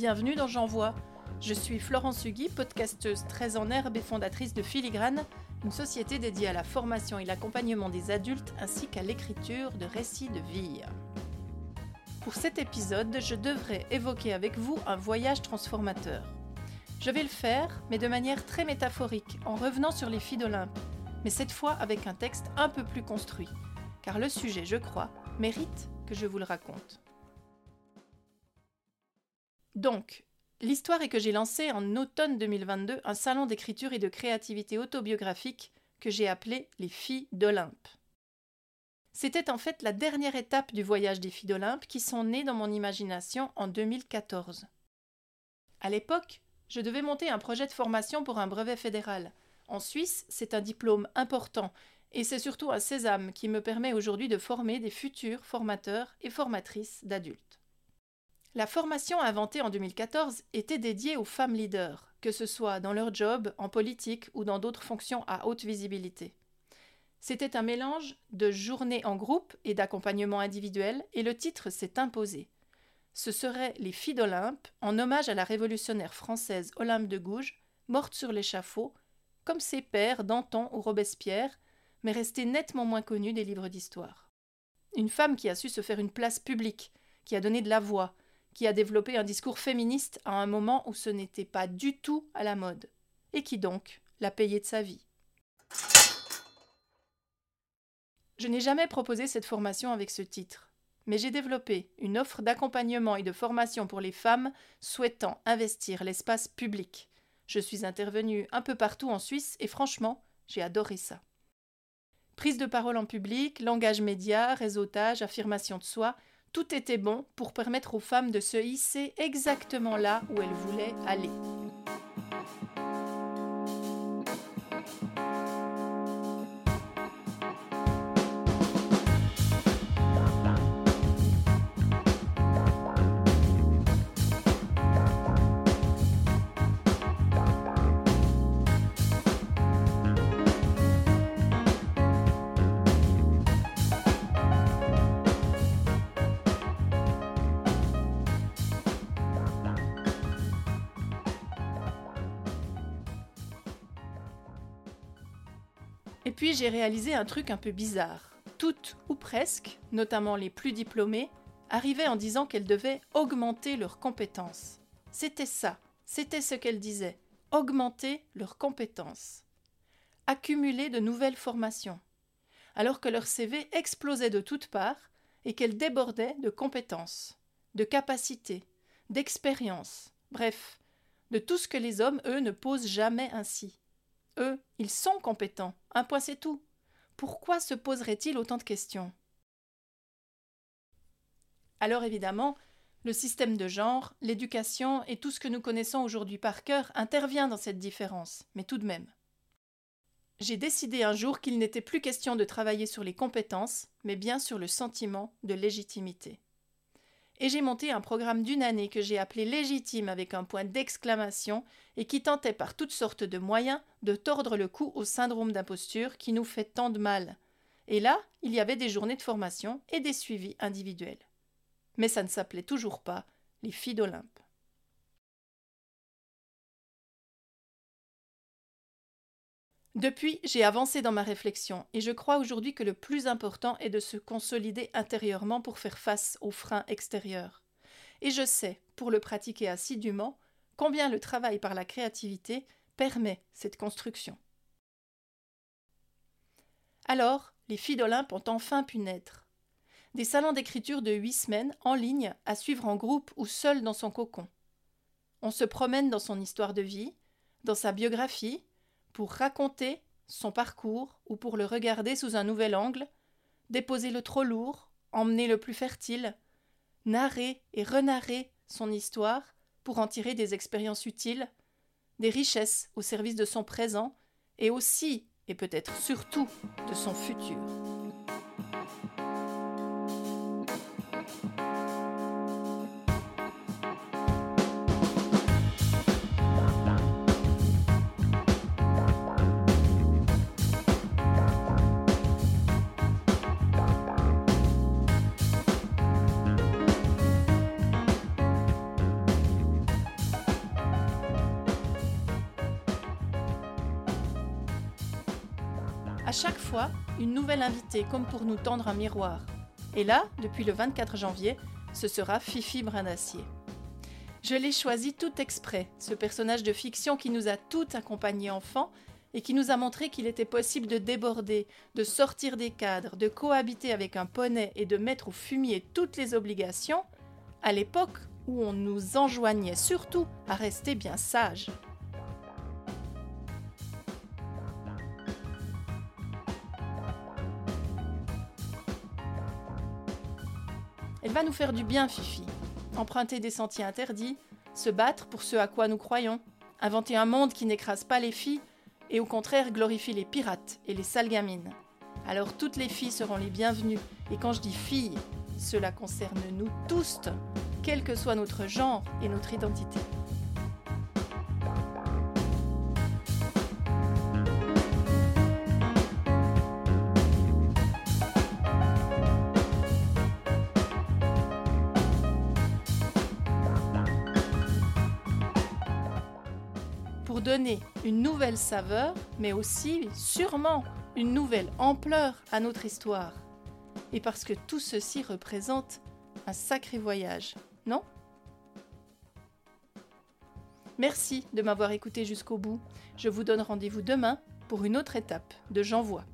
bienvenue dans J'envoie. Je suis Florence Hugui, podcasteuse très en herbe et fondatrice de Filigrane, une société dédiée à la formation et l'accompagnement des adultes ainsi qu'à l'écriture de récits de vie. Pour cet épisode, je devrais évoquer avec vous un voyage transformateur. Je vais le faire, mais de manière très métaphorique, en revenant sur les filles d'Olympe, mais cette fois avec un texte un peu plus construit, car le sujet, je crois, mérite que je vous le raconte. Donc, l'histoire est que j'ai lancé en automne 2022 un salon d'écriture et de créativité autobiographique que j'ai appelé Les Filles d'Olympe. C'était en fait la dernière étape du voyage des filles d'Olympe qui sont nées dans mon imagination en 2014. À l'époque, je devais monter un projet de formation pour un brevet fédéral. En Suisse, c'est un diplôme important et c'est surtout un sésame qui me permet aujourd'hui de former des futurs formateurs et formatrices d'adultes. La formation inventée en 2014 était dédiée aux femmes leaders, que ce soit dans leur job, en politique ou dans d'autres fonctions à haute visibilité. C'était un mélange de journées en groupe et d'accompagnement individuel, et le titre s'est imposé. Ce seraient les filles d'Olympe, en hommage à la révolutionnaire française Olympe de Gouges, morte sur l'échafaud, comme ses pères Danton ou Robespierre, mais restée nettement moins connue des livres d'histoire. Une femme qui a su se faire une place publique, qui a donné de la voix, qui a développé un discours féministe à un moment où ce n'était pas du tout à la mode, et qui donc l'a payé de sa vie. Je n'ai jamais proposé cette formation avec ce titre, mais j'ai développé une offre d'accompagnement et de formation pour les femmes souhaitant investir l'espace public. Je suis intervenue un peu partout en Suisse et franchement, j'ai adoré ça. Prise de parole en public, langage média, réseautage, affirmation de soi, tout était bon pour permettre aux femmes de se hisser exactement là où elles voulaient aller. Et puis j'ai réalisé un truc un peu bizarre. Toutes, ou presque, notamment les plus diplômées, arrivaient en disant qu'elles devaient augmenter leurs compétences. C'était ça, c'était ce qu'elles disaient, augmenter leurs compétences. Accumuler de nouvelles formations. Alors que leur CV explosait de toutes parts et qu'elles débordaient de compétences, de capacités, d'expériences, bref, de tout ce que les hommes, eux, ne posent jamais ainsi. Eux, ils sont compétents. Un point c'est tout. Pourquoi se poserait-il autant de questions? Alors évidemment, le système de genre, l'éducation et tout ce que nous connaissons aujourd'hui par cœur intervient dans cette différence, mais tout de même. J'ai décidé un jour qu'il n'était plus question de travailler sur les compétences, mais bien sur le sentiment de légitimité et j'ai monté un programme d'une année que j'ai appelé Légitime avec un point d'exclamation et qui tentait par toutes sortes de moyens de tordre le cou au syndrome d'imposture qui nous fait tant de mal. Et là, il y avait des journées de formation et des suivis individuels. Mais ça ne s'appelait toujours pas les filles d'Olympe. Depuis, j'ai avancé dans ma réflexion et je crois aujourd'hui que le plus important est de se consolider intérieurement pour faire face aux freins extérieurs. Et je sais, pour le pratiquer assidûment, combien le travail par la créativité permet cette construction. Alors, les filles d'Olympe ont enfin pu naître. Des salons d'écriture de huit semaines en ligne à suivre en groupe ou seul dans son cocon. On se promène dans son histoire de vie, dans sa biographie, pour raconter son parcours ou pour le regarder sous un nouvel angle, déposer le trop lourd, emmener le plus fertile, narrer et renarrer son histoire pour en tirer des expériences utiles, des richesses au service de son présent et aussi, et peut-être surtout, de son futur. À chaque fois, une nouvelle invitée, comme pour nous tendre un miroir. Et là, depuis le 24 janvier, ce sera Fifi Brindacier. Je l'ai choisi tout exprès, ce personnage de fiction qui nous a toutes accompagnés enfants et qui nous a montré qu'il était possible de déborder, de sortir des cadres, de cohabiter avec un poney et de mettre au fumier toutes les obligations, à l'époque où on nous enjoignait surtout à rester bien sages. Elle va nous faire du bien, Fifi. Emprunter des sentiers interdits, se battre pour ce à quoi nous croyons, inventer un monde qui n'écrase pas les filles et au contraire glorifie les pirates et les sales gamines. Alors toutes les filles seront les bienvenues, et quand je dis filles, cela concerne nous tous, quel que soit notre genre et notre identité. Donner une nouvelle saveur, mais aussi sûrement une nouvelle ampleur à notre histoire. Et parce que tout ceci représente un sacré voyage, non? Merci de m'avoir écouté jusqu'au bout. Je vous donne rendez-vous demain pour une autre étape de J'envoie.